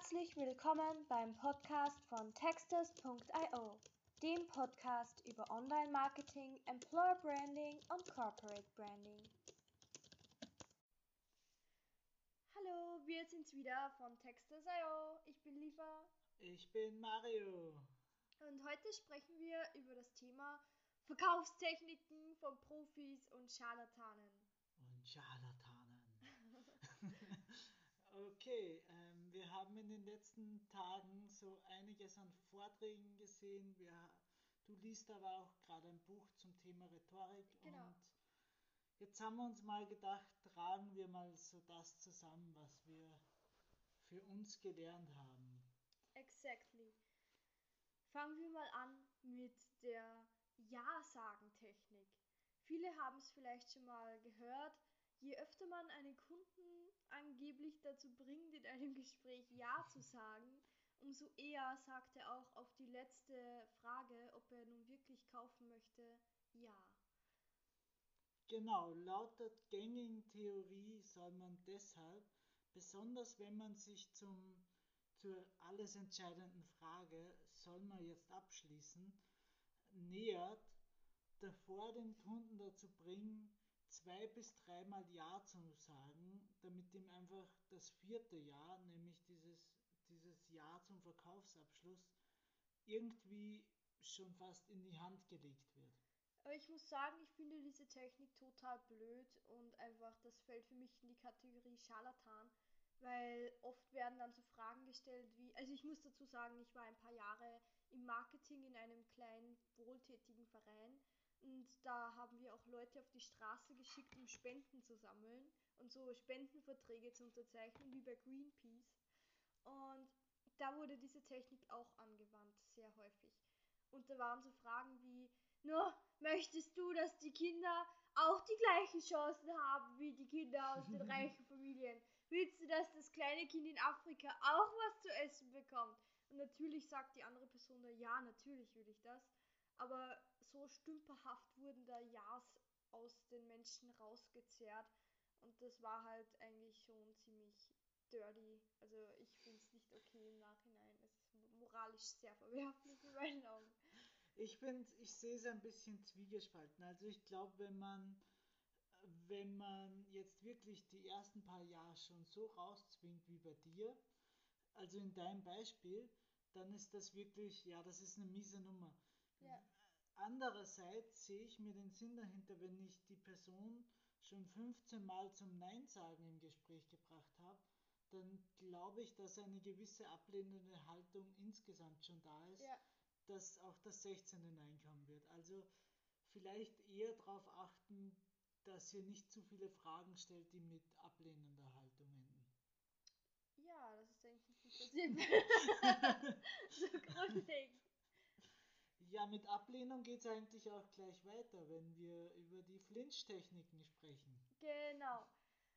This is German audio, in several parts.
Herzlich willkommen beim Podcast von Textus.io, dem Podcast über Online-Marketing, Employer Branding und Corporate Branding. Hallo, wir sind's wieder von Textus.io. Ich bin Liva. Ich bin Mario. Und heute sprechen wir über das Thema Verkaufstechniken von Profis und Scharlatanen. Und Scharlatanen. Okay, ähm, wir haben in den letzten Tagen so einiges an Vorträgen gesehen. Wir, du liest aber auch gerade ein Buch zum Thema Rhetorik Genau. und jetzt haben wir uns mal gedacht, tragen wir mal so das zusammen, was wir für uns gelernt haben. Exactly. Fangen wir mal an mit der Ja-Sagen-Technik. Viele haben es vielleicht schon mal gehört. Je öfter man einen Kunden angeblich dazu bringt, in einem Gespräch Ja zu sagen, umso eher sagt er auch auf die letzte Frage, ob er nun wirklich kaufen möchte, Ja. Genau, laut der gängigen Theorie soll man deshalb, besonders wenn man sich zum, zur alles entscheidenden Frage, soll man jetzt abschließen, nähert, davor den Kunden dazu bringen, zwei bis dreimal Ja zu sagen, damit ihm einfach das vierte Ja, nämlich dieses, dieses Ja zum Verkaufsabschluss, irgendwie schon fast in die Hand gelegt wird. Aber ich muss sagen, ich finde diese Technik total blöd und einfach, das fällt für mich in die Kategorie Scharlatan, weil oft werden dann so Fragen gestellt wie, also ich muss dazu sagen, ich war ein paar Jahre im Marketing in einem kleinen wohltätigen Verein und da haben wir auch Leute auf die Straße geschickt, um Spenden zu sammeln und so Spendenverträge zu unterzeichnen, wie bei Greenpeace. Und da wurde diese Technik auch angewandt, sehr häufig. Und da waren so Fragen wie, nur möchtest du, dass die Kinder auch die gleichen Chancen haben wie die Kinder aus den reichen Familien? Willst du, dass das kleine Kind in Afrika auch was zu essen bekommt? Und natürlich sagt die andere Person da, ja, natürlich will ich das. Aber so stümperhaft wurden da Ja's aus den Menschen rausgezerrt. Und das war halt eigentlich schon ziemlich dirty. Also ich finde es nicht okay im Nachhinein. Es ist moralisch sehr verwerflich in meinen Augen. Ich finde, ich sehe es ein bisschen zwiegespalten. Also ich glaube, wenn man, wenn man jetzt wirklich die ersten paar Jahre schon so rauszwingt wie bei dir, also in deinem Beispiel, dann ist das wirklich, ja, das ist eine miese Nummer. Ja. Andererseits sehe ich mir den Sinn dahinter, wenn ich die Person schon 15 Mal zum Nein sagen im Gespräch gebracht habe, dann glaube ich, dass eine gewisse ablehnende Haltung insgesamt schon da ist Ja, dass auch das 16. Nein kommen wird. Also vielleicht eher darauf achten, dass ihr nicht zu viele Fragen stellt, die mit ablehnender Haltung enden. ja, das ist eigentlich ein guter Tipp. so grundlegend. Ja, mit Ablehnung geht es eigentlich auch gleich weiter, wenn wir über die Flinch-Techniken sprechen. Genau.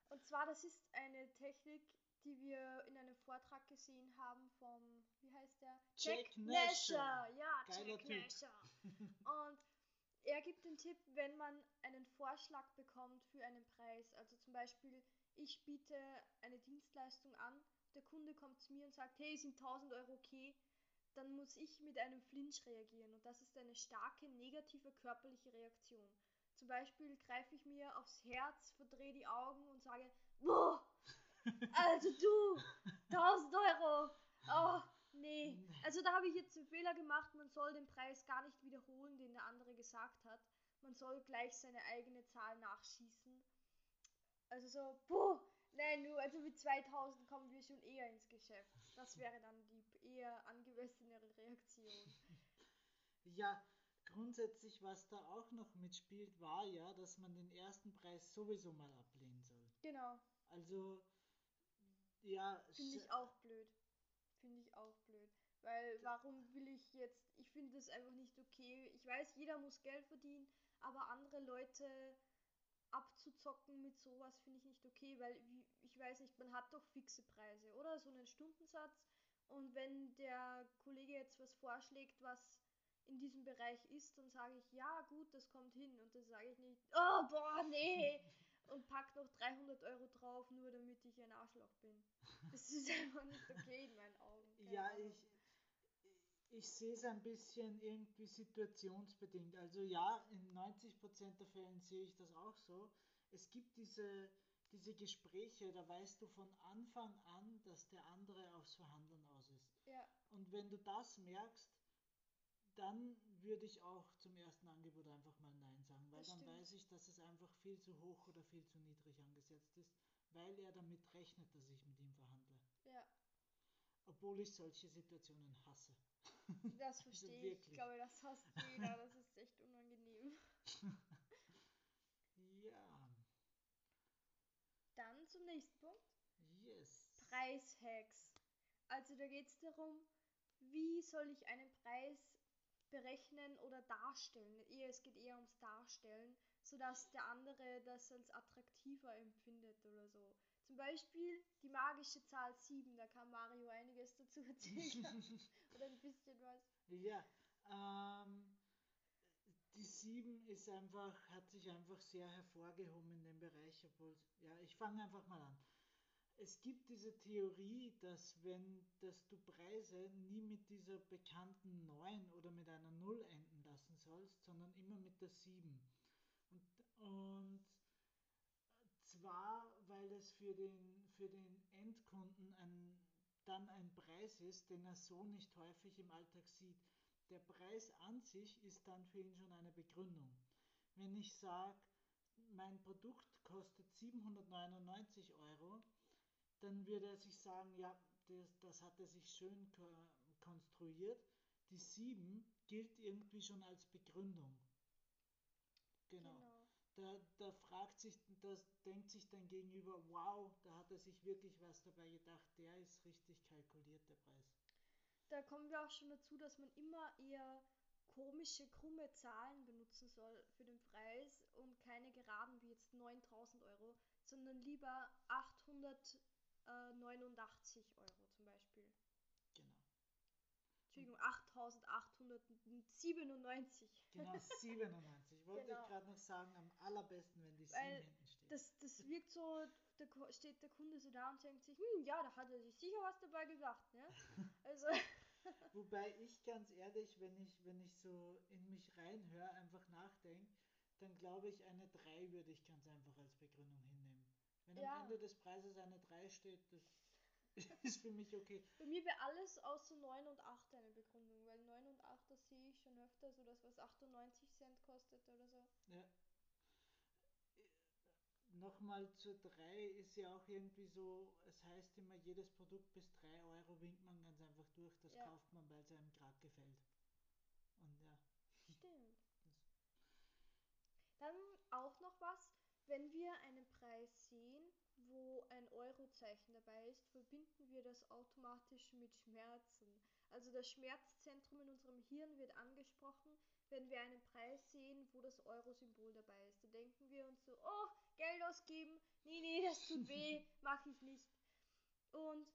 Und zwar, das ist eine Technik, die wir in einem Vortrag gesehen haben vom, wie heißt der? Jack Nasher. Ja, Geiler Jack Typ. Nasher. Und er gibt den Tipp, wenn man einen Vorschlag bekommt für einen Preis. Also zum Beispiel, ich biete eine Dienstleistung an, der Kunde kommt zu mir und sagt, hey, sind 1000 Euro okay? Dann muss ich mit einem Flinch reagieren und das ist eine starke negative körperliche Reaktion. Zum Beispiel greife ich mir aufs Herz, verdrehe die Augen und sage, boah, also du, 1000 Euro, oh, nee. Also da habe ich jetzt einen Fehler gemacht, man soll den Preis gar nicht wiederholen, den der andere gesagt hat. Man soll gleich seine eigene Zahl nachschießen. Also so, puh, nein, nur, also mit 2000 kommen wir schon eher ins Geschäft. Das wäre dann die eher angemessenere Reaktion. Ja, grundsätzlich, was da auch noch mitspielt, war ja, dass man den ersten Preis sowieso mal ablehnen soll. Genau, Also, ja, finde ich auch blöd. Finde ich auch blöd. Weil warum will ich jetzt, ich finde das einfach nicht okay. Ich weiß, jeder muss Geld verdienen, aber andere Leute abzuzocken mit sowas finde ich nicht okay, weil ich weiß nicht, man hat doch fixe Preise, oder? So einen Stundensatz. Und wenn der Kollege jetzt was vorschlägt, was in diesem Bereich ist, dann sage ich, ja gut, das kommt hin. Und dann sage ich nicht, oh boah, nee. und pack noch 300 Euro drauf, nur damit ich ein Arschloch bin. Das ist einfach nicht okay in meinen Augen. Ja, ich, ich sehe es ein bisschen irgendwie situationsbedingt. Also ja, in 90% der Fällen sehe ich das auch so. Es gibt diese, diese Gespräche, da weißt du von Anfang an, dass der andere aufs Verhandeln aus ist. Ja. Und wenn du das merkst, dann würde ich auch zum ersten Angebot einfach mal Nein sagen, weil Das dann stimmt. weiß ich, dass es einfach viel zu hoch oder viel zu niedrig angesetzt ist, weil er damit rechnet, dass ich mit ihm verhandle. Ja, Obwohl ich solche Situationen hasse. das verstehe ich. Ich wirklich. glaube, das hasst jeder. Das ist echt unangenehm. Ja, Dann zum nächsten Punkt. yes. Preishacks. Also da geht es darum, wie soll ich einen Preis berechnen oder darstellen. Eher, es geht eher ums Darstellen, sodass der andere das als attraktiver empfindet oder so. Zum Beispiel die magische Zahl 7, da kann Mario einiges dazu erzählen. oder ein bisschen was. Ja, ähm, die 7 ist einfach, hat sich einfach sehr hervorgehoben in dem Bereich, obwohl, ja, ich fange einfach mal an. Es gibt diese Theorie, dass wenn, dass du Preise nie mit dieser bekannten 9 oder mit einer 0 enden lassen sollst, sondern immer mit der 7. Und, und für den, für den Endkunden ein, dann ein Preis ist, den er so nicht häufig im Alltag sieht. Der Preis an sich ist dann für ihn schon eine Begründung. Wenn ich sage, mein Produkt kostet 799 Euro, dann würde er sich sagen, ja, das, das hat er sich schön ko konstruiert. Die 7 gilt irgendwie schon als Begründung. Genau. genau. Da, da fragt sich, das denkt sich dein Gegenüber, wow, da hat er sich wirklich was dabei gedacht, der ist richtig kalkuliert, der Preis. Da kommen wir auch schon dazu, dass man immer eher komische, krumme Zahlen benutzen soll für den Preis und keine geraden wie jetzt 9000 Euro, sondern lieber 889 Euro zum Beispiel. Genau. Entschuldigung, 8897. Genau, 97. Wollte Genau. ich gerade noch sagen, am allerbesten, wenn die 7 Weil hinten steht. Das, das wirkt so, da steht der Kunde so da und denkt sich, hm, ja, da hat er sich sicher was dabei gedacht. Ne? Also, Wobei ich ganz ehrlich, wenn ich, wenn ich so in mich reinhöre, einfach nachdenke, dann glaube ich, eine 3 würde ich ganz einfach als Begründung hinnehmen. Wenn Ja. am Ende des Preises eine 3 steht, das ist für mich okay. bei mir wäre alles außer 9 und 8 eine Begründung, weil 9 und 8, das sehe ich schon öfter, so das was 98 Cent kostet oder so. Ja. Nochmal zur 3 ist ja auch irgendwie so, es heißt immer, jedes Produkt bis 3 Euro winkt man ganz einfach durch, das Ja. kauft man, weil es einem gerade gefällt. Und ja. Stimmt. Dann auch noch was, wenn wir einen Preis sehen, wo ein Eurozeichen dabei ist, verbinden wir das automatisch mit Schmerzen. Also das Schmerzzentrum in unserem Hirn wird angesprochen, wenn wir einen Preis sehen, wo das Euro-Symbol dabei ist. Da denken wir uns so, oh, Geld ausgeben, nee, nee, das tut weh, mache ich nicht. Und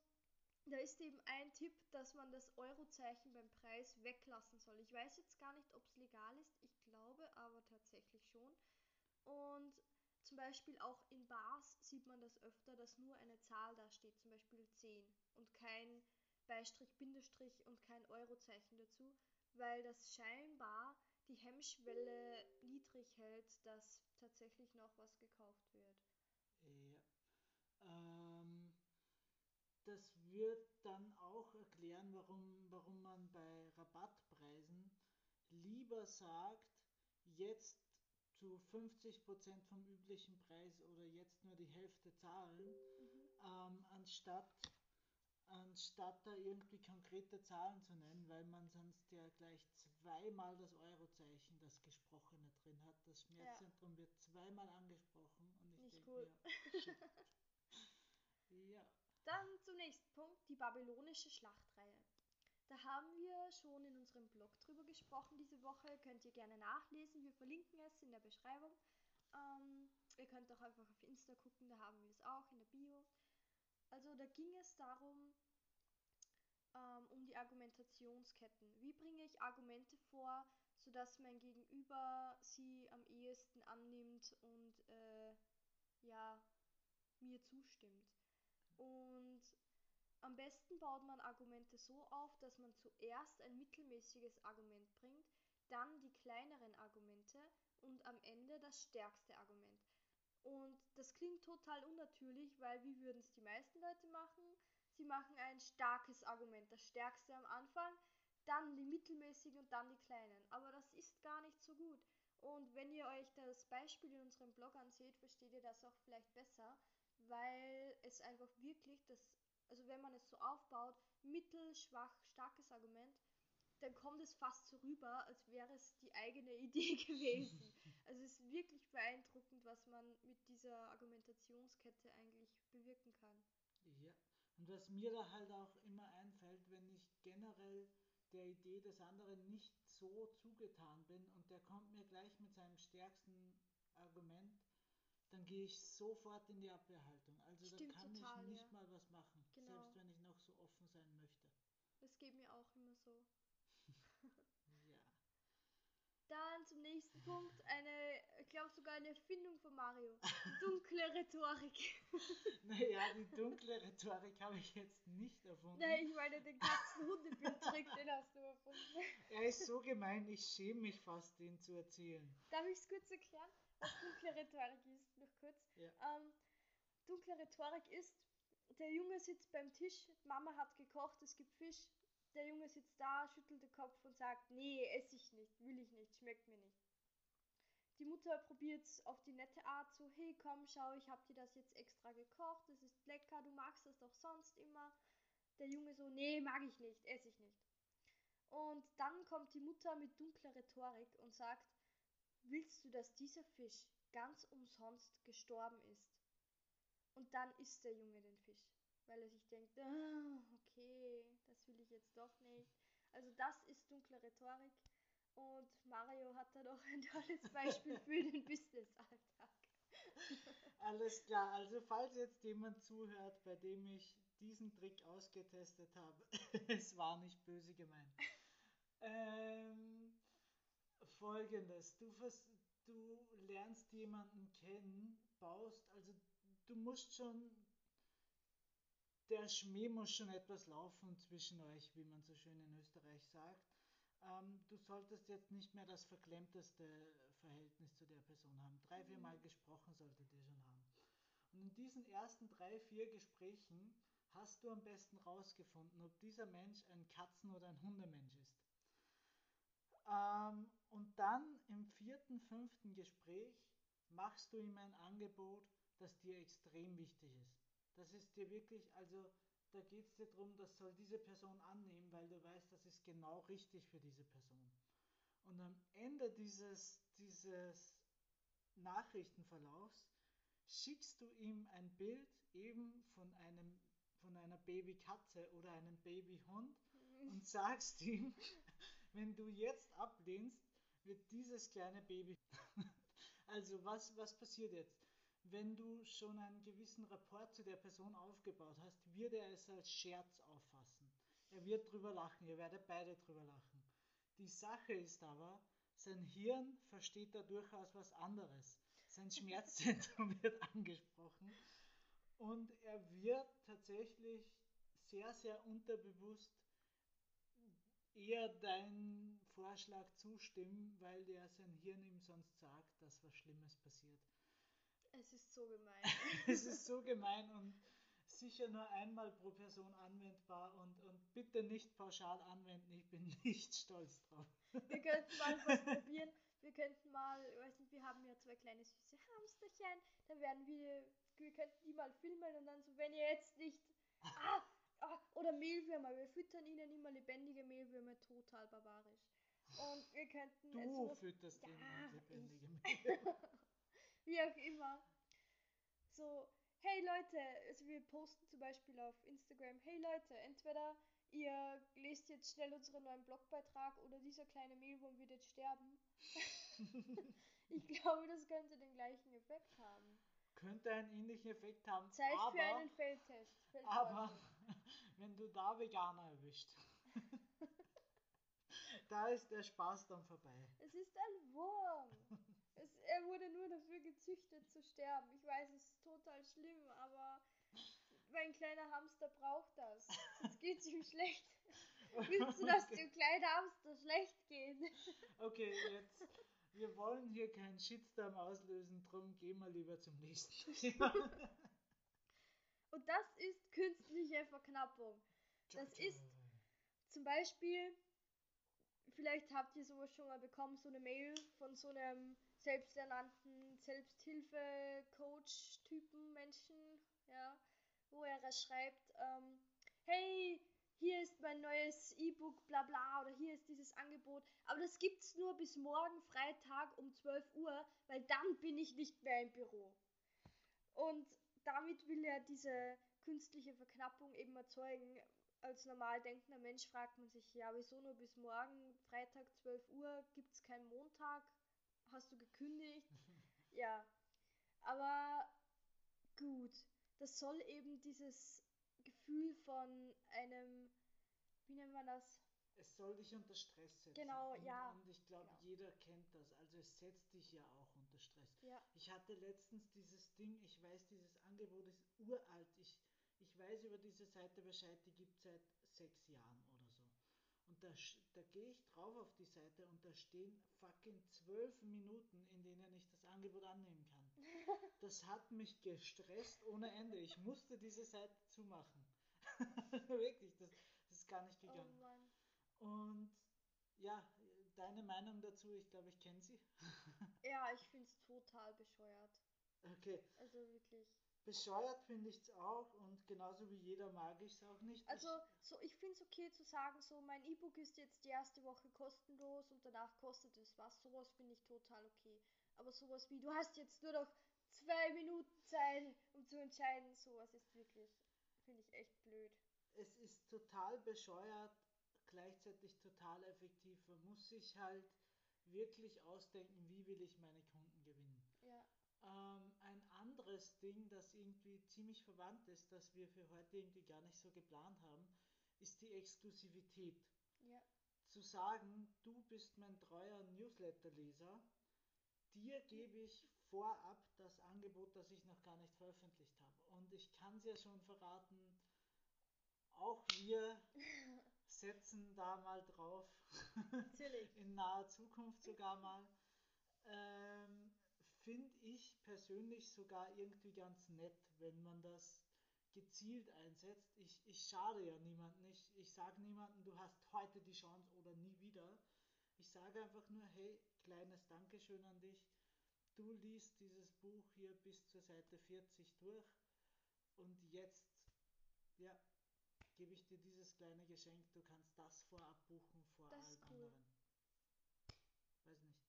da ist eben ein Tipp, dass man das Eurozeichen beim Preis weglassen soll. Ich weiß jetzt gar nicht, ob es legal ist. Ich glaube aber tatsächlich schon. Und zum Beispiel auch in Bars sieht man das öfter, dass nur eine Zahl da steht, zum Beispiel 10 und kein Beistrich, Bindestrich und kein Eurozeichen dazu, weil das scheinbar die Hemmschwelle niedrig hält, dass tatsächlich noch was gekauft wird. Ja. Ähm, das wird dann auch erklären, warum, warum man bei Rabattpreisen lieber sagt, jetzt zu 50% vom üblichen Preis oder jetzt nur die Hälfte zahlen, ähm, anstatt, anstatt da irgendwie konkrete Zahlen zu nennen, weil man sonst ja gleich zweimal das Eurozeichen, das Gesprochene drin hat. Das Schmerzzentrum wird zweimal angesprochen und ich Nicht denke cool. ja. Dann zum nächsten Punkt, die babylonische Schlachtreihe. Da haben wir schon in unserem Blog drüber gesprochen diese Woche. Könnt ihr gerne nachlesen. Wir verlinken es in der Beschreibung. Ähm, ihr könnt auch einfach auf Insta gucken, da haben wir es auch in der Bio. Also da ging es darum, ähm, um die Argumentationsketten. Wie bringe ich Argumente vor, sodass mein Gegenüber sie am ehesten annimmt und äh, ja, mir zustimmt. Und am besten baut man Argumente so auf, dass man zuerst ein mittelmäßiges Argument bringt, dann die kleineren Argumente und am Ende das stärkste Argument. Und das klingt total unnatürlich, weil wie würden es die meisten Leute machen? Sie machen ein starkes Argument, das stärkste am Anfang, dann die mittelmäßigen und dann die kleinen. Aber das ist gar nicht so gut. Und wenn ihr euch das Beispiel in unserem Blog anseht, versteht ihr das auch vielleicht besser, weil es einfach wirklich das, also wenn man es so aufbaut, mittel, schwach, starkes Argument, dann kommt es fast so rüber, als wäre es die eigene Idee gewesen. Also es ist wirklich beeindruckend, was man mit dieser Argumentationskette eigentlich bewirken kann. Ja, und was mir da halt auch immer einfällt, wenn ich generell der Idee des anderen nicht so zugetan bin und der kommt mir gleich mit seinem stärksten Argument, dann gehe ich sofort in die Abwehrhaltung. Also Stimmt da kann total, ich nicht ja. mal was machen, Genau. selbst wenn ich noch so offen sein möchte. Das geht mir auch immer so. Ja. Dann zum nächsten Punkt, eine, ich glaube sogar eine Erfindung von Mario. Dunkle Rhetorik. Naja, die dunkle Rhetorik habe ich jetzt nicht erfunden. Nein, ich meine den Katzen-Hundebild-Trick, den hast du erfunden. Er ist so gemein, ich schäme mich fast, den zu erzählen. Darf ich es kurz erklären, was dunkle Rhetorik ist? Noch kurz. Ja. Ähm, dunkle Rhetorik ist, der Junge sitzt beim Tisch, Mama hat gekocht, es gibt Fisch. Der Junge sitzt da, schüttelt den Kopf und sagt, nee, esse ich nicht, will ich nicht, schmeckt mir nicht. Die Mutter probiert es auf die nette Art so, hey komm, schau, ich hab dir das jetzt extra gekocht, das ist lecker, du magst das doch sonst immer. Der Junge so, nee, mag ich nicht, esse ich nicht. Und dann kommt die Mutter mit dunkler Rhetorik und sagt, willst du, dass dieser Fisch ganz umsonst gestorben ist? Und dann isst der Junge den Fisch, weil er sich denkt, ah, okay, das will ich jetzt doch nicht. Also das ist dunkle Rhetorik. Und Mario hat da doch ein tolles Beispiel für den Business-Alltag. Alles klar, also falls jetzt jemand zuhört, bei dem ich diesen Trick ausgetestet habe, es war nicht böse gemeint. Ähm, Folgendes, du, du lernst jemanden kennen, baust, also du musst schon, der Schmäh muss schon etwas laufen zwischen euch, wie man so schön in Österreich sagt. Ähm, du solltest jetzt nicht mehr das verklemmteste Verhältnis zu der Person haben. Drei, vier Mal gesprochen solltet ihr schon haben. Und in diesen ersten drei, vier Gesprächen hast du am besten rausgefunden, ob dieser Mensch ein Katzen- oder ein Hundemensch ist. Ähm, und dann im vierten, fünften Gespräch machst du ihm ein Angebot, das dir extrem wichtig ist. Das ist dir wirklich, also da geht es dir darum, das soll diese Person annehmen, weil du weißt, das ist genau richtig für diese Person. Und am Ende dieses, dieses Nachrichtenverlaufs schickst du ihm ein Bild eben von einem von einer Babykatze oder einem Babyhund und sagst ihm, wenn du jetzt ablehnst, wird dieses kleine Baby. also was, was passiert jetzt? Wenn du schon einen gewissen Rapport zu der Person aufgebaut hast, wird er es als Scherz auffassen. Er wird drüber lachen, ihr werdet beide drüber lachen. Die Sache ist aber, sein Hirn versteht da durchaus was anderes. Sein Schmerzzentrum wird angesprochen und er wird tatsächlich sehr, sehr unterbewusst eher deinen Vorschlag zustimmen, weil der sein Hirn ihm sonst sagt, dass was Schlimmes passiert. Es ist so gemein. es ist so gemein und sicher nur einmal pro Person anwendbar und, und bitte nicht pauschal anwenden, ich bin nicht stolz drauf. Wir könnten mal was probieren. Wir könnten mal, ich weiß nicht, wir haben ja zwei kleine süße Hamsterchen. Dann werden wir, wir könnten die mal filmen und dann so, wenn ihr jetzt nicht. Ah, ah, oder Mehlwürmer. Wir füttern ihnen immer lebendige Mehlwürmer, total barbarisch. Und wir könnten. Du es so- fütterst Ja, den lebendige ich. Wie auch immer. So, hey Leute, also wir posten zum Beispiel auf Instagram, hey Leute, entweder ihr lest jetzt schnell unseren neuen Blogbeitrag oder dieser kleine Mehlwurm wird jetzt sterben. ich glaube, das könnte den gleichen Effekt haben. Könnte einen ähnlichen Effekt haben, Zeit aber, für einen Feldtest. aber wenn du da Veganer erwischt, da ist der Spaß dann vorbei. Es ist ein Wurm. Es, er wurde nur dafür gezüchtet zu sterben. Ich weiß, es ist total schlimm, aber mein kleiner Hamster braucht das. Sonst geht's ihm schlecht. Willst du, dass Okay. dem kleinen Hamster schlecht geht? Okay, jetzt. Wir wollen hier keinen Shitstorm auslösen, drum gehen wir lieber zum nächsten Thema. Und das ist künstliche Verknappung. Das ist zum Beispiel, vielleicht habt ihr sowas schon mal bekommen, so eine Mail von so einem selbsternannten Selbsthilfe-Coach-Typen Menschen, ja, wo er schreibt, ähm, hey, hier ist mein neues E-Book, bla bla, oder hier ist dieses Angebot, aber das gibt's nur bis morgen Freitag um 12 Uhr, weil dann bin ich nicht mehr im Büro. Und damit will er diese künstliche Verknappung eben erzeugen. Als normal denkender Mensch fragt man sich, ja, wieso nur bis morgen, Freitag 12 Uhr, gibt es keinen Montag? Hast du gekündigt? ja, aber gut, das soll eben dieses Gefühl von einem, wie nennt man das? Es soll dich unter Stress setzen. Genau, und, ja. Und ich glaube, Genau. jeder kennt das. Also es setzt dich ja auch unter Stress. Ja, Ich hatte letztens dieses Ding, ich weiß, dieses Angebot ist uralt. Ich, ich weiß über diese Seite Bescheid, die gibt es seit sechs Jahren. Und da, da gehe ich drauf auf die Seite und da stehen fucking zwölf Minuten, in denen ich das Angebot annehmen kann. Das hat mich gestresst ohne Ende. Ich musste diese Seite zumachen. Wirklich, das, das ist gar nicht oh gegangen. Mann. Und ja, deine Meinung dazu, ich glaube, ich kenne sie. Ja, ich finde es total bescheuert. Okay, Also wirklich. Bescheuert finde ich es auch und genauso wie jeder mag ich es auch nicht. Also, so, ich finde es okay zu sagen, so, mein E-Book ist jetzt die erste Woche kostenlos und danach kostet es was. Sowas finde ich total okay. Aber sowas wie, du hast jetzt nur noch zwei Minuten Zeit, um zu entscheiden, sowas ist wirklich, finde ich echt blöd. es ist total bescheuert, gleichzeitig total effektiv. Man muss sich halt wirklich ausdenken, wie will ich meine Kunden gewinnen. Ja, Ähm, ein anderes Ding, das irgendwie ziemlich verwandt ist, das wir für heute irgendwie gar nicht so geplant haben, ist die Exklusivität. ja, Zu sagen, du bist mein treuer Newsletterleser, dir gebe ich vorab das Angebot, das ich noch gar nicht veröffentlicht habe. Und ich kann es ja schon verraten, auch wir setzen da mal drauf, natürlich. in naher Zukunft sogar mal. Ähm, Finde ich persönlich sogar irgendwie ganz nett, wenn man das gezielt einsetzt. Ich, ich schade ja niemanden. Ich, ich sage niemandem, du hast heute die Chance oder nie wieder. Ich sage einfach nur, hey, kleines Dankeschön an dich. Du liest dieses Buch hier bis zur Seite 40 durch und jetzt, ja, gebe ich dir dieses kleine Geschenk. Du kannst das vorab buchen vor Das allen cool. anderen. Weiß nicht.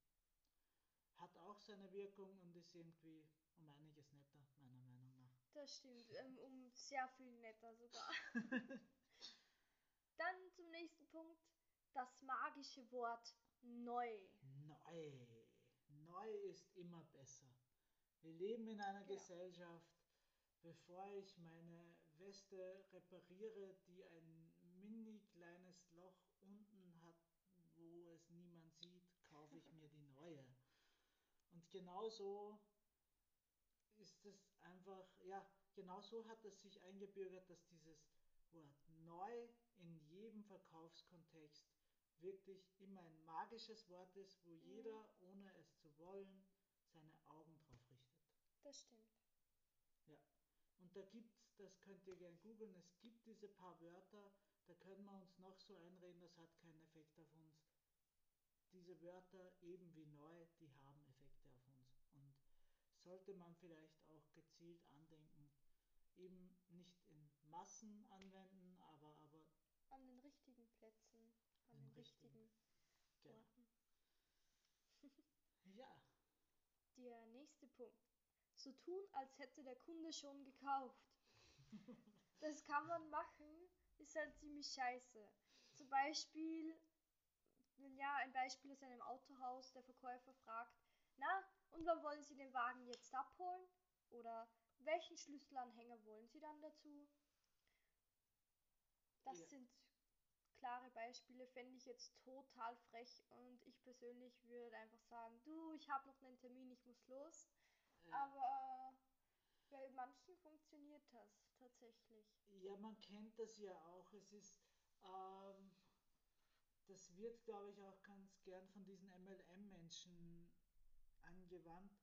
Hat auch seine Wirkung und ist irgendwie um einiges netter, meiner Meinung nach. Das stimmt, ähm, um sehr viel netter sogar. Dann zum nächsten Punkt, das magische Wort neu. Neu. Neu ist immer besser. Wir leben in einer Genau. Gesellschaft, bevor ich meine Weste repariere, die ein mini kleines Loch unten hat, wo es niemand sieht, kaufe ich mir die neue. Und genauso ist es einfach, ja, genauso hat es sich eingebürgert, dass dieses Wort neu in jedem Verkaufskontext wirklich immer ein magisches Wort ist, wo jeder, ohne es zu wollen, seine Augen drauf richtet. Das stimmt. Ja. Und da gibt's, das könnt ihr gerne googeln, es gibt diese paar Wörter, da können wir uns noch so einreden, das hat keinen Effekt auf uns. Diese Wörter, eben wie neu, die haben Effekte auf uns. Und sollte man vielleicht auch gezielt andenken, eben nicht in Massen anwenden, aber, aber An den richtigen Plätzen, an Den den richtigen. richtigen genau. Orten. Ja, Der nächste Punkt. So tun, als hätte der Kunde schon gekauft. Das kann man machen, ist halt ziemlich scheiße. Zum Beispiel, ja, ein Beispiel aus einem Autohaus, der Verkäufer fragt, na, und wann wollen Sie den Wagen jetzt abholen? Oder welchen Schlüsselanhänger wollen Sie dann dazu? Das Ja. sind klare Beispiele fände ich jetzt total frech und ich persönlich würde einfach sagen, du, ich habe noch einen Termin, ich muss los. Äh, Aber bei manchen funktioniert das tatsächlich. ja, man kennt das ja auch. Es ist, ähm, das wird, glaube ich, auch ganz gern von diesen MLM-Menschen angewandt,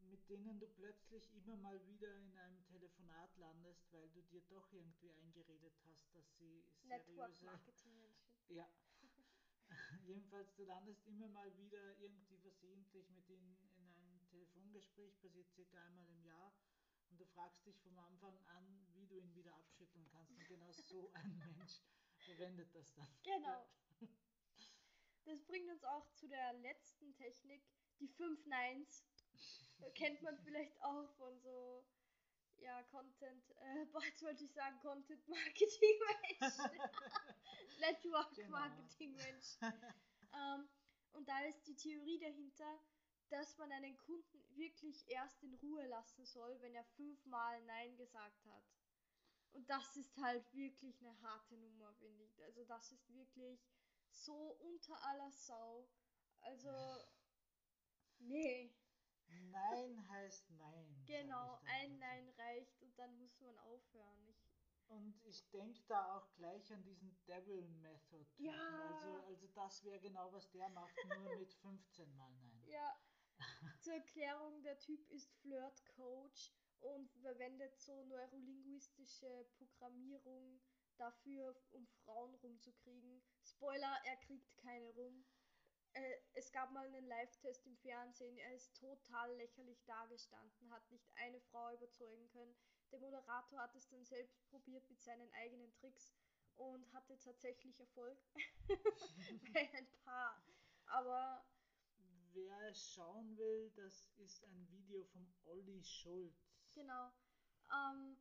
mit denen du plötzlich immer mal wieder in einem Telefonat landest, weil du dir doch irgendwie eingeredet hast, dass sie seriöse... Marketing Menschen. Ja, jedenfalls du landest immer mal wieder irgendwie versehentlich mit ihnen in einem Telefongespräch, passiert circa einmal im Jahr. Und du fragst dich vom Anfang an, wie du ihn wieder abschütteln kannst. Und genau so ein Mensch verwendet das dann. Genau. Das bringt uns auch zu der letzten Technik, die 5 Nines. Kennt man vielleicht auch von so, ja, Content, äh, bald wollte ich sagen, Content Marketing Menschen. Network Genau. Marketing Menschen. Ähm, und da ist die Theorie dahinter, dass man einen Kunden wirklich erst in Ruhe lassen soll, wenn er fünfmal Nein gesagt hat. Und das ist halt wirklich eine harte Nummer, finde ich. Also das ist wirklich so unter aller Sau. Also, nee. Nein heißt Nein. Genau, ein. Nein reicht und dann muss man aufhören. Ich, Und ich denke da auch gleich an diesen Devil Method. Ja. Also, also das wäre genau, was der macht, nur mit 15 Mal Nein. ja, zur Erklärung, der Typ ist Flirt-Coach und verwendet so neurolinguistische Programmierung dafür, um Frauen rumzukriegen. Spoiler, er kriegt keine rum. Äh, es gab mal einen Live-Test im Fernsehen, er ist total lächerlich dagestanden, hat nicht eine Frau überzeugen können. Der Moderator hat es dann selbst probiert mit seinen eigenen Tricks und hatte tatsächlich Erfolg bei ein paar. Aber Wer es schauen will, das ist ein Video vom Olli Schulz. Genau. Ähm,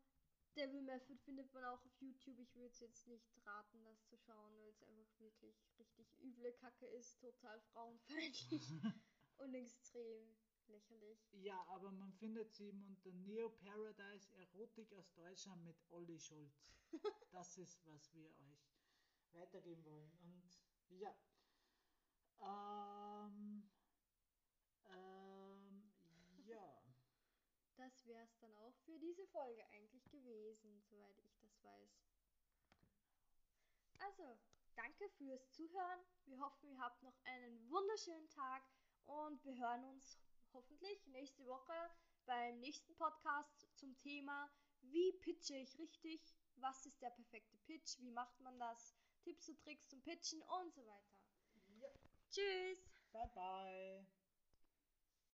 Devil Method findet man auch auf YouTube. Ich würde es jetzt nicht raten, das zu schauen, weil es einfach wirklich richtig üble Kacke ist, total frauenfeindlich und extrem lächerlich. Ja, aber man findet sie eben unter Neo Paradise Erotik aus Deutschland mit Olli Schulz. Das ist, was wir euch weitergeben wollen. Und ja. Ähm, ja. Das wäre es dann auch für diese Folge eigentlich gewesen, soweit ich das weiß. Also, danke fürs Zuhören. Wir hoffen, ihr habt noch einen wunderschönen Tag und wir hören uns hoffentlich nächste Woche beim nächsten Podcast zum Thema, wie pitche ich richtig, was ist der perfekte Pitch, wie macht man das, Tipps und Tricks zum Pitchen und so weiter. ja. Tschüss! Bye bye.